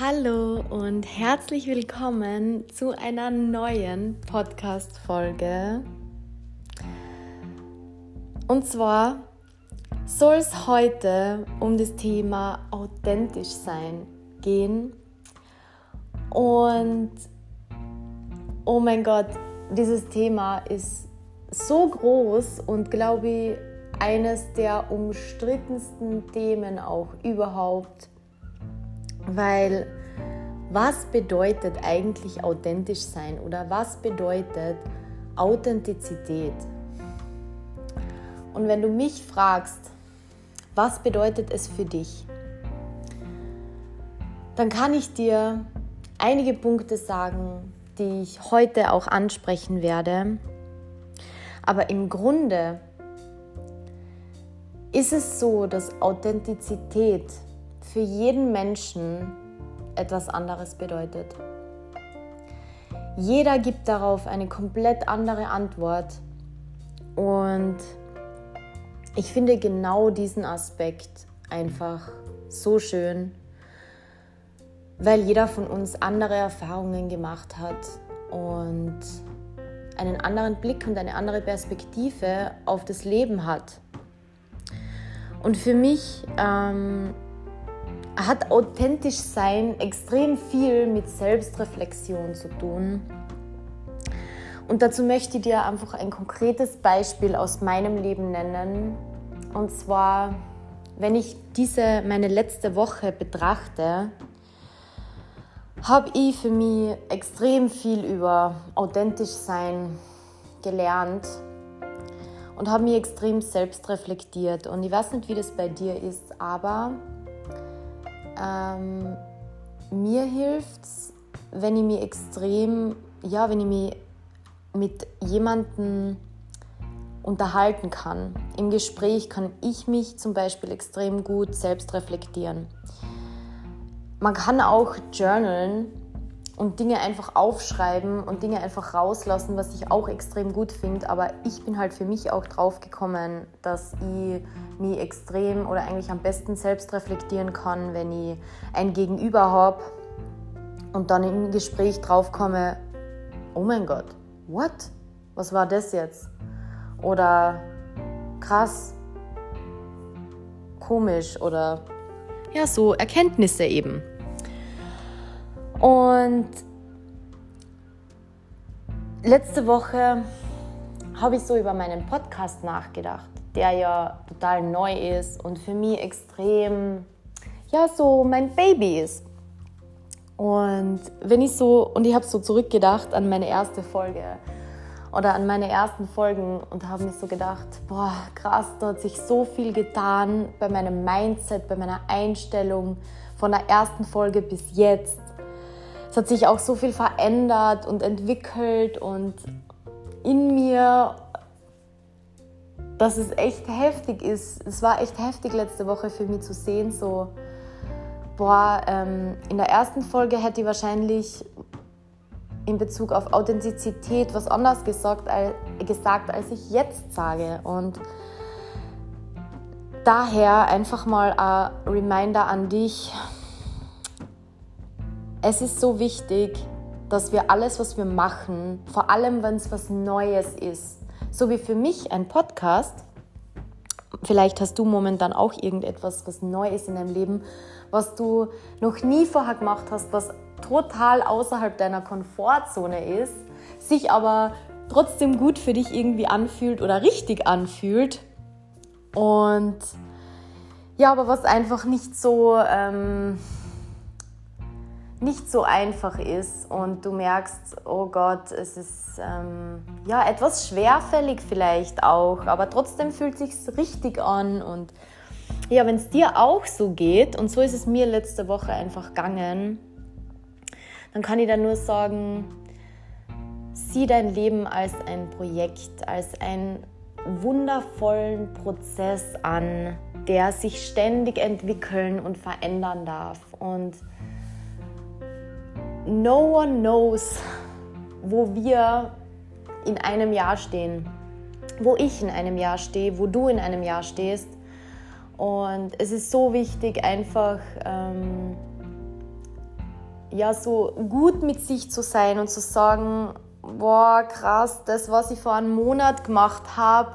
Hallo und herzlich willkommen zu einer neuen Podcast-Folge. Und zwar soll es heute um das Thema authentisch sein gehen. Und oh mein Gott, dieses Thema ist so groß und glaube ich eines der umstrittensten Themen auch überhaupt, weil was bedeutet eigentlich authentisch sein oder was bedeutet Authentizität? Und wenn du mich fragst, was bedeutet es für dich, dann kann ich dir einige Punkte sagen, die ich heute auch ansprechen werde. Aber im Grunde ist es so, dass Authentizität für jeden Menschen etwas anderes bedeutet. Jeder gibt darauf eine komplett andere Antwort und ich finde genau diesen Aspekt einfach so schön, weil jeder von uns andere Erfahrungen gemacht hat und einen anderen Blick und eine andere Perspektive auf das Leben hat. Und für mich ähm, hat authentisch sein extrem viel mit Selbstreflexion zu tun. Und dazu möchte ich dir einfach ein konkretes Beispiel aus meinem Leben nennen. Und zwar, wenn ich diese meine letzte Woche betrachte, habe ich für mich extrem viel über authentisch sein gelernt und habe mich extrem selbst reflektiert. Und ich weiß nicht, wie das bei dir ist, aber ähm, mir hilft es, wenn ich mich extrem, ja, wenn ich mich mit jemandem unterhalten kann. Im Gespräch kann ich mich zum Beispiel extrem gut selbst reflektieren. Man kann auch journalen und Dinge einfach aufschreiben und Dinge einfach rauslassen, was ich auch extrem gut finde. Aber ich bin halt für mich auch drauf gekommen, dass ich mich extrem oder eigentlich am besten selbst reflektieren kann, wenn ich ein Gegenüber habe und dann im Gespräch drauf komme, oh mein Gott, what? Was war das jetzt? Oder krass, komisch oder ja, so Erkenntnisse eben. Und letzte Woche habe ich so über meinen Podcast nachgedacht, der ja total neu ist und für mich extrem, ja, so mein Baby ist. Und wenn ich so, und ich habe so zurückgedacht an meine erste Folge oder an meine ersten Folgen und habe mir so gedacht, boah, krass, da hat sich so viel getan bei meinem Mindset, bei meiner Einstellung von der ersten Folge bis jetzt es hat sich auch so viel verändert und entwickelt und in mir, dass es echt heftig ist. Es war echt heftig letzte Woche für mich zu sehen, so, boah, ähm, in der ersten Folge hätte ich wahrscheinlich in Bezug auf Authentizität was anderes gesagt, als, gesagt, als ich jetzt sage. Und daher einfach mal ein Reminder an dich, es ist so wichtig, dass wir alles, was wir machen, vor allem wenn es was Neues ist, so wie für mich ein Podcast, vielleicht hast du momentan auch irgendetwas, was neu ist in deinem Leben, was du noch nie vorher gemacht hast, was total außerhalb deiner Komfortzone ist, sich aber trotzdem gut für dich irgendwie anfühlt oder richtig anfühlt. Und ja, aber was einfach nicht so... Ähm, nicht so einfach ist und du merkst, oh Gott, es ist ähm, ja etwas schwerfällig vielleicht auch, aber trotzdem fühlt sich richtig an und ja, wenn es dir auch so geht und so ist es mir letzte Woche einfach gegangen, dann kann ich da nur sagen, sieh dein Leben als ein Projekt, als einen wundervollen Prozess an, der sich ständig entwickeln und verändern darf. Und no one knows, wo wir in einem Jahr stehen, wo ich in einem Jahr stehe, wo du in einem Jahr stehst. Und es ist so wichtig, einfach ähm, ja, so gut mit sich zu sein und zu sagen, boah, krass, das, was ich vor einem Monat gemacht habe,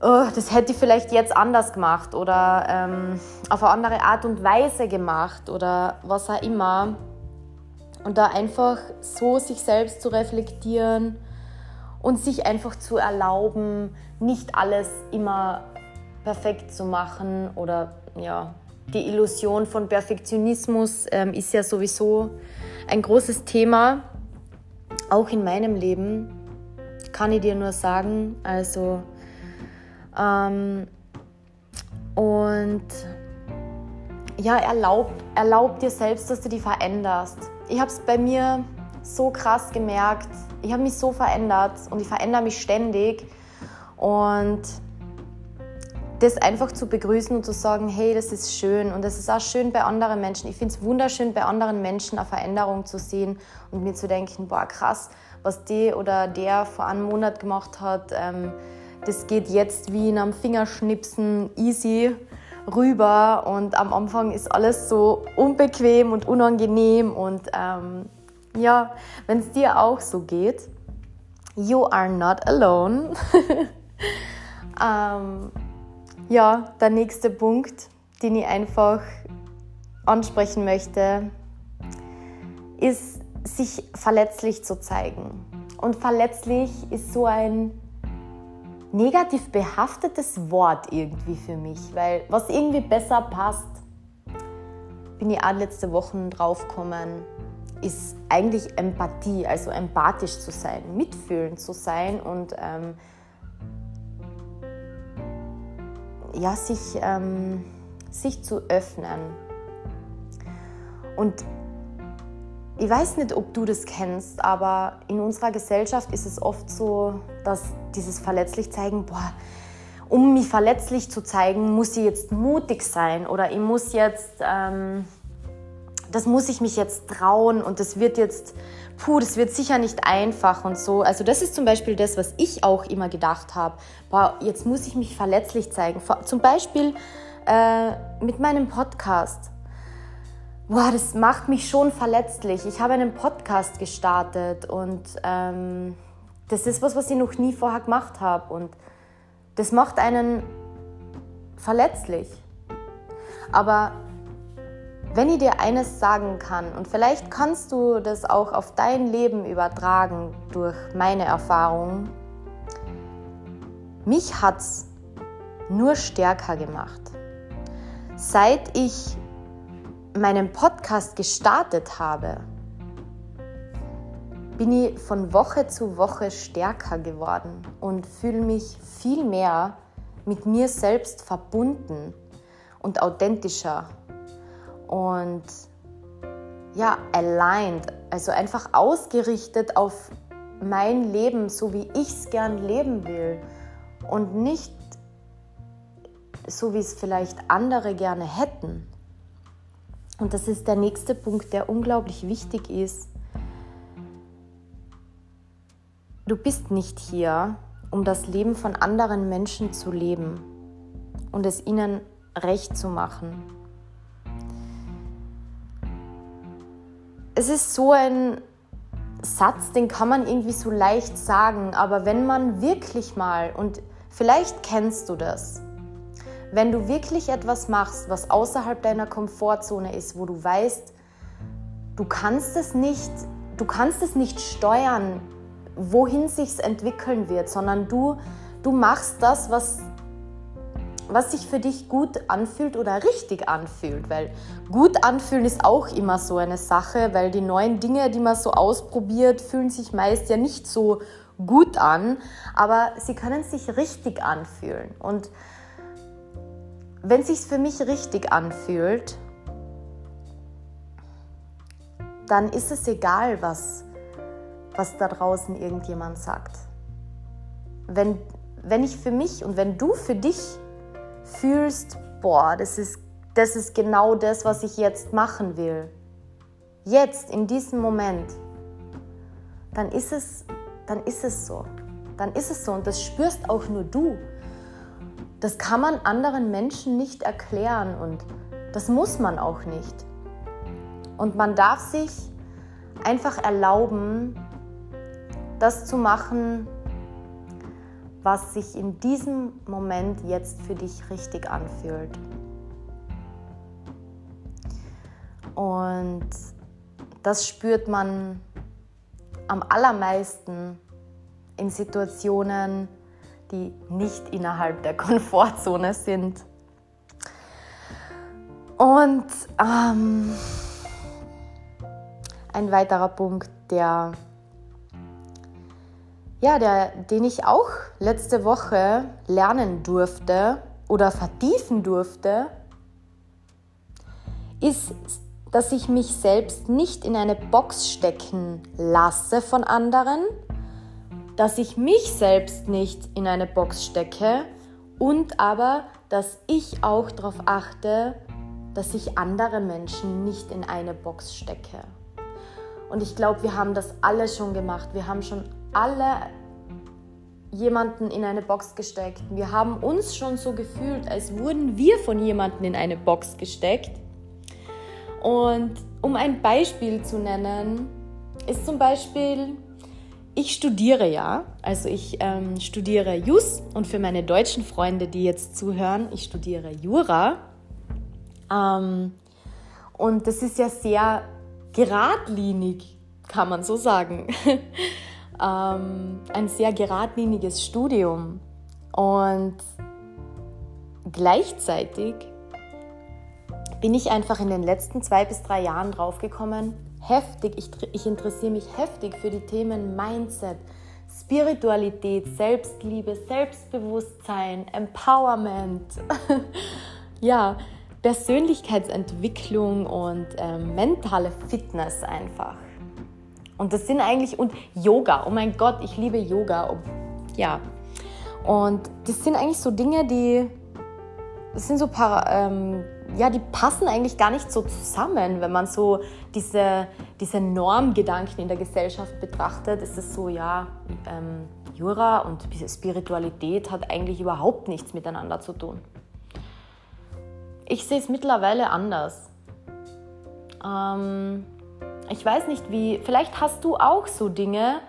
oh, das hätte ich vielleicht jetzt anders gemacht oder ähm, auf eine andere Art und Weise gemacht oder was auch immer. Und da einfach so sich selbst zu reflektieren und sich einfach zu erlauben, nicht alles immer perfekt zu machen oder ja, die Illusion von Perfektionismus ähm, ist ja sowieso ein großes Thema, auch in meinem Leben, kann ich dir nur sagen. Also, ähm, und ja, erlaub, erlaub dir selbst, dass du die veränderst. Ich habe es bei mir so krass gemerkt. Ich habe mich so verändert und ich verändere mich ständig. Und das einfach zu begrüßen und zu sagen, hey, das ist schön und das ist auch schön bei anderen Menschen. Ich finde es wunderschön, bei anderen Menschen eine Veränderung zu sehen und mir zu denken, boah, krass, was die oder der vor einem Monat gemacht hat, ähm, das geht jetzt wie in einem Fingerschnipsen easy rüber und am Anfang ist alles so unbequem und unangenehm und ähm, ja, wenn es dir auch so geht, you are not alone. ähm, ja, der nächste Punkt, den ich einfach ansprechen möchte, ist, sich verletzlich zu zeigen. Und verletzlich ist so ein negativ behaftetes Wort irgendwie für mich, weil was irgendwie besser passt, bin ich auch letzte Woche draufgekommen, ist eigentlich Empathie, also empathisch zu sein, mitfühlend zu sein und ähm, ja, sich, ähm, sich zu öffnen. Und ich weiß nicht, ob du das kennst, aber in unserer Gesellschaft ist es oft so, dass dieses verletzlich zeigen, boah, um mich verletzlich zu zeigen, muss ich jetzt mutig sein oder ich muss jetzt, ähm, das muss ich mich jetzt trauen und das wird jetzt puh, das wird sicher nicht einfach und so. Also das ist zum Beispiel das, was ich auch immer gedacht habe. Boah, jetzt muss ich mich verletzlich zeigen. Zum Beispiel äh, mit meinem Podcast. Boah, das macht mich schon verletzlich. Ich habe einen Podcast gestartet und ähm, das ist was, was ich noch nie vorher gemacht habe und das macht einen verletzlich. Aber wenn ich dir eines sagen kann, und vielleicht kannst du das auch auf dein Leben übertragen durch meine Erfahrung, mich hat es nur stärker gemacht. Seit ich meinen Podcast gestartet habe, bin ich von Woche zu Woche stärker geworden und fühle mich viel mehr mit mir selbst verbunden und authentischer und ja, aligned, also einfach ausgerichtet auf mein Leben, so wie ich es gern leben will und nicht so, wie es vielleicht andere gerne hätten. Und das ist der nächste Punkt, der unglaublich wichtig ist. Du bist nicht hier, um das Leben von anderen Menschen zu leben und es ihnen recht zu machen. es ist so ein Satz, den kann man irgendwie so leicht sagen, aber wenn man wirklich mal, und vielleicht kennst du das, wenn du wirklich etwas machst, was außerhalb deiner Komfortzone ist, wo du weißt, du kannst es nicht, du kannst es nicht steuern, wohin sich's entwickeln wird, sondern du, du machst das, was was sich für dich gut anfühlt oder richtig anfühlt, weil gut anfühlen ist auch immer so eine Sache, weil die neuen Dinge, die man so ausprobiert, fühlen sich meist ja nicht so gut an, aber sie können sich richtig anfühlen. Und wenn sich für mich richtig anfühlt, dann ist es egal, was, was da draußen irgendjemand sagt. Wenn, wenn ich für mich und wenn du für dich fühlst, boah, das ist, das ist genau das, was ich jetzt machen will, jetzt, in diesem Moment, dann ist es, dann ist es so. Dann ist es so und das spürst auch nur du. Das kann man anderen Menschen nicht erklären und das muss man auch nicht. Und man darf sich einfach erlauben, das zu machen, was sich in diesem Moment jetzt für dich richtig anfühlt. Und das spürt man am allermeisten in Situationen, die nicht innerhalb der Komfortzone sind. Und ähm, ein weiterer Punkt, der, ja, der, den ich auch letzte Woche lernen durfte oder vertiefen durfte, ist, dass ich mich selbst nicht in eine Box stecken lasse von anderen, dass ich mich selbst nicht in eine Box stecke und aber, dass ich auch darauf achte, dass ich andere Menschen nicht in eine Box stecke. Und ich glaube, wir haben das alle schon gemacht. Wir haben schon alle jemanden in eine Box gesteckt. Wir haben uns schon so gefühlt, als wurden wir von jemandem in eine Box gesteckt. Und um ein Beispiel zu nennen, ist zum Beispiel ich studiere ja, also ich ähm, studiere Jus und für meine deutschen Freunde, die jetzt zuhören, ich studiere Jura. Ähm, und das ist ja sehr geradlinig, kann man so sagen. ähm, ein sehr geradliniges Studium. Und gleichzeitig bin ich einfach in den letzten zwei bis drei Jahren draufgekommen, heftig, ich, ich interessiere mich heftig für die Themen Mindset, Spiritualität, Selbstliebe, Selbstbewusstsein, Empowerment, ja, Persönlichkeitsentwicklung und äh, mentale Fitness einfach. Und das sind eigentlich, und Yoga, oh mein Gott, ich liebe Yoga. Ja. Und das sind eigentlich so Dinge, die, das sind so paar, ähm, ja, die passen eigentlich gar nicht so zusammen, wenn man so diese, diese Normgedanken in der Gesellschaft betrachtet. Ist es so, ja, ähm, Jura und Spiritualität hat eigentlich überhaupt nichts miteinander zu tun. Ich sehe es mittlerweile anders. Ähm, ich weiß nicht wie, vielleicht hast du auch so Dinge,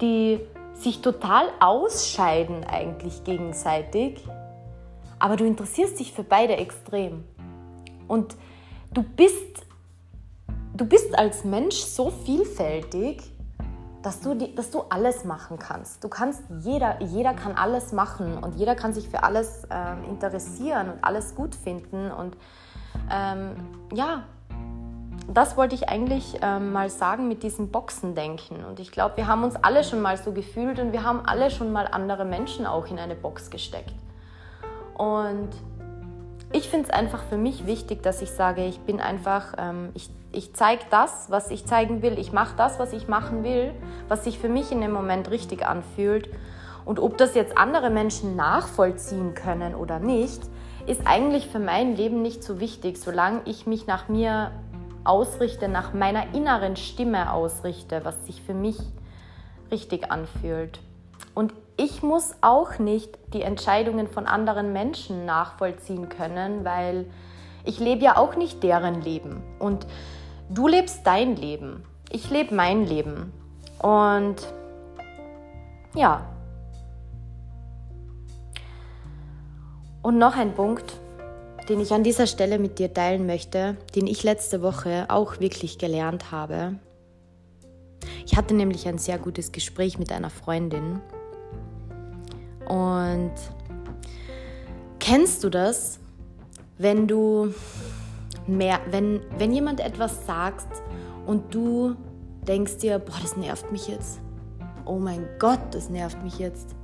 die sich total ausscheiden eigentlich gegenseitig, aber du interessierst dich für beide extrem. Und du bist, du bist als Mensch so vielfältig, dass du, dass du alles machen kannst. Du kannst, jeder, jeder kann alles machen und jeder kann sich für alles ähm, interessieren und alles gut finden. Und ähm, ja, das wollte ich eigentlich ähm, mal sagen mit diesem Boxendenken. Und ich glaube, wir haben uns alle schon mal so gefühlt und wir haben alle schon mal andere Menschen auch in eine Box gesteckt. Und ich finde es einfach für mich wichtig, dass ich sage, ich bin einfach, ähm, ich, ich zeige das, was ich zeigen will. Ich mache das, was ich machen will, was sich für mich in dem Moment richtig anfühlt. Und ob das jetzt andere Menschen nachvollziehen können oder nicht, ist eigentlich für mein Leben nicht so wichtig, solange ich mich nach mir ausrichte, nach meiner inneren Stimme ausrichte, was sich für mich richtig anfühlt. Ich muss auch nicht die Entscheidungen von anderen Menschen nachvollziehen können, weil ich lebe ja auch nicht deren Leben. Und du lebst dein Leben. Ich lebe mein Leben. Und ja. Und noch ein Punkt, den ich an dieser Stelle mit dir teilen möchte, den ich letzte Woche auch wirklich gelernt habe. Ich hatte nämlich ein sehr gutes Gespräch mit einer Freundin und kennst du das, wenn du mehr, wenn, wenn jemand etwas sagt und du denkst dir, boah, das nervt mich jetzt. Oh mein Gott, das nervt mich jetzt.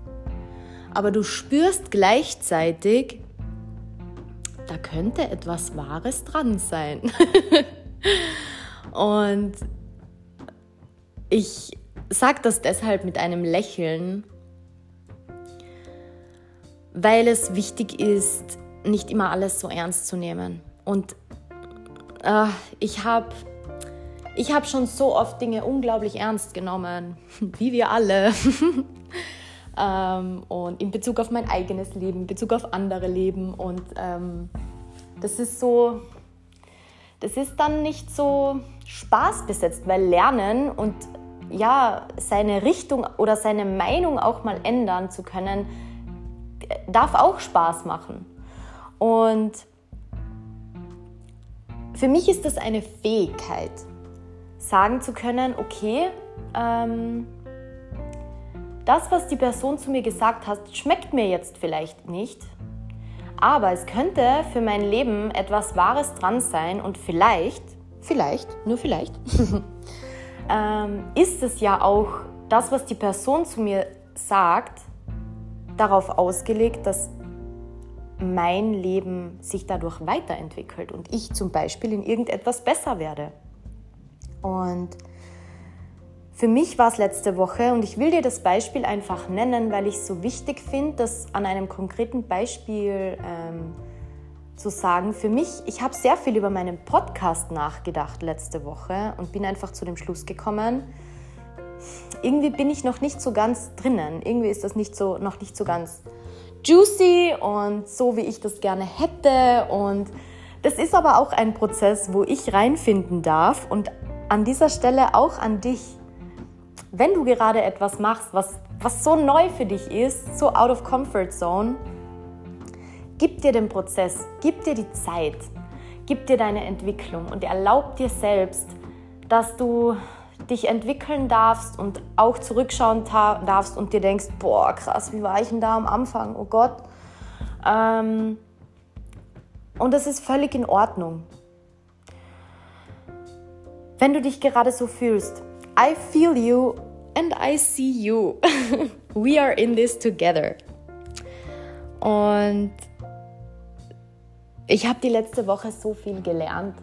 Aber du spürst gleichzeitig, da könnte etwas Wahres dran sein. und ich sage das deshalb mit einem Lächeln, weil es wichtig ist, nicht immer alles so ernst zu nehmen. Und äh, ich habe ich hab schon so oft Dinge unglaublich ernst genommen, wie wir alle. ähm, und in Bezug auf mein eigenes Leben, in Bezug auf andere Leben. Und ähm, das ist so, das ist dann nicht so spaßbesetzt, weil Lernen und ja, seine Richtung oder seine Meinung auch mal ändern zu können, darf auch Spaß machen. Und für mich ist das eine Fähigkeit, sagen zu können, okay, ähm, das, was die Person zu mir gesagt hat, schmeckt mir jetzt vielleicht nicht, aber es könnte für mein Leben etwas Wahres dran sein und vielleicht, vielleicht, nur vielleicht, ähm, ist es ja auch das, was die Person zu mir sagt, darauf ausgelegt, dass mein Leben sich dadurch weiterentwickelt und ich zum Beispiel in irgendetwas besser werde. Und für mich war es letzte Woche und ich will dir das Beispiel einfach nennen, weil ich es so wichtig finde, das an einem konkreten Beispiel ähm, zu sagen. Für mich, ich habe sehr viel über meinen Podcast nachgedacht letzte Woche und bin einfach zu dem Schluss gekommen, irgendwie bin ich noch nicht so ganz drinnen. Irgendwie ist das nicht so, noch nicht so ganz juicy und so, wie ich das gerne hätte. Und das ist aber auch ein Prozess, wo ich reinfinden darf. Und an dieser Stelle auch an dich, wenn du gerade etwas machst, was, was so neu für dich ist, so out of comfort zone, gib dir den Prozess, gib dir die Zeit, gib dir deine Entwicklung und erlaub dir selbst, dass du dich entwickeln darfst und auch zurückschauen darfst und dir denkst, boah, krass, wie war ich denn da am Anfang? Oh Gott. Ähm, und das ist völlig in Ordnung. Wenn du dich gerade so fühlst, I feel you and I see you. We are in this together. Und ich habe die letzte Woche so viel gelernt.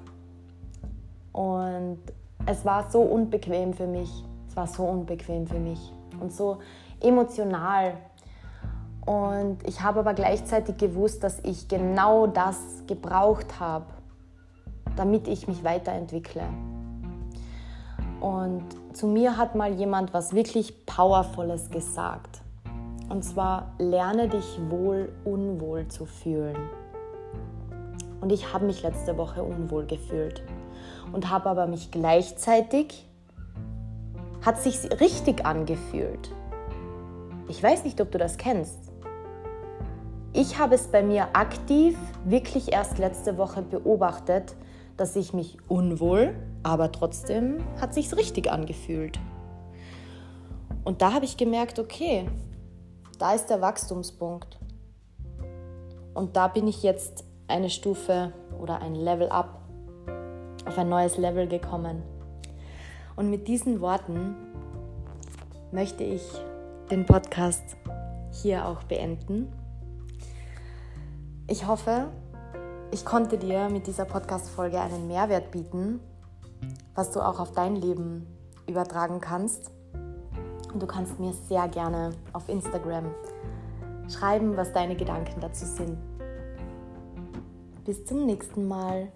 Und es war so unbequem für mich. Es war so unbequem für mich und so emotional. Und ich habe aber gleichzeitig gewusst, dass ich genau das gebraucht habe, damit ich mich weiterentwickle. Und zu mir hat mal jemand was wirklich Powervolles gesagt. Und zwar, lerne dich wohl unwohl zu fühlen. Und ich habe mich letzte Woche unwohl gefühlt und habe aber mich gleichzeitig, hat sich richtig angefühlt. Ich weiß nicht, ob du das kennst. Ich habe es bei mir aktiv wirklich erst letzte Woche beobachtet, dass ich mich unwohl, aber trotzdem hat sich's richtig angefühlt. Und da habe ich gemerkt, okay, da ist der Wachstumspunkt. Und da bin ich jetzt eine Stufe oder ein Level up auf ein neues Level gekommen. Und mit diesen Worten möchte ich den Podcast hier auch beenden. Ich hoffe, ich konnte dir mit dieser Podcast-Folge einen Mehrwert bieten, was du auch auf dein Leben übertragen kannst. Und du kannst mir sehr gerne auf Instagram schreiben, was deine Gedanken dazu sind. Bis zum nächsten Mal.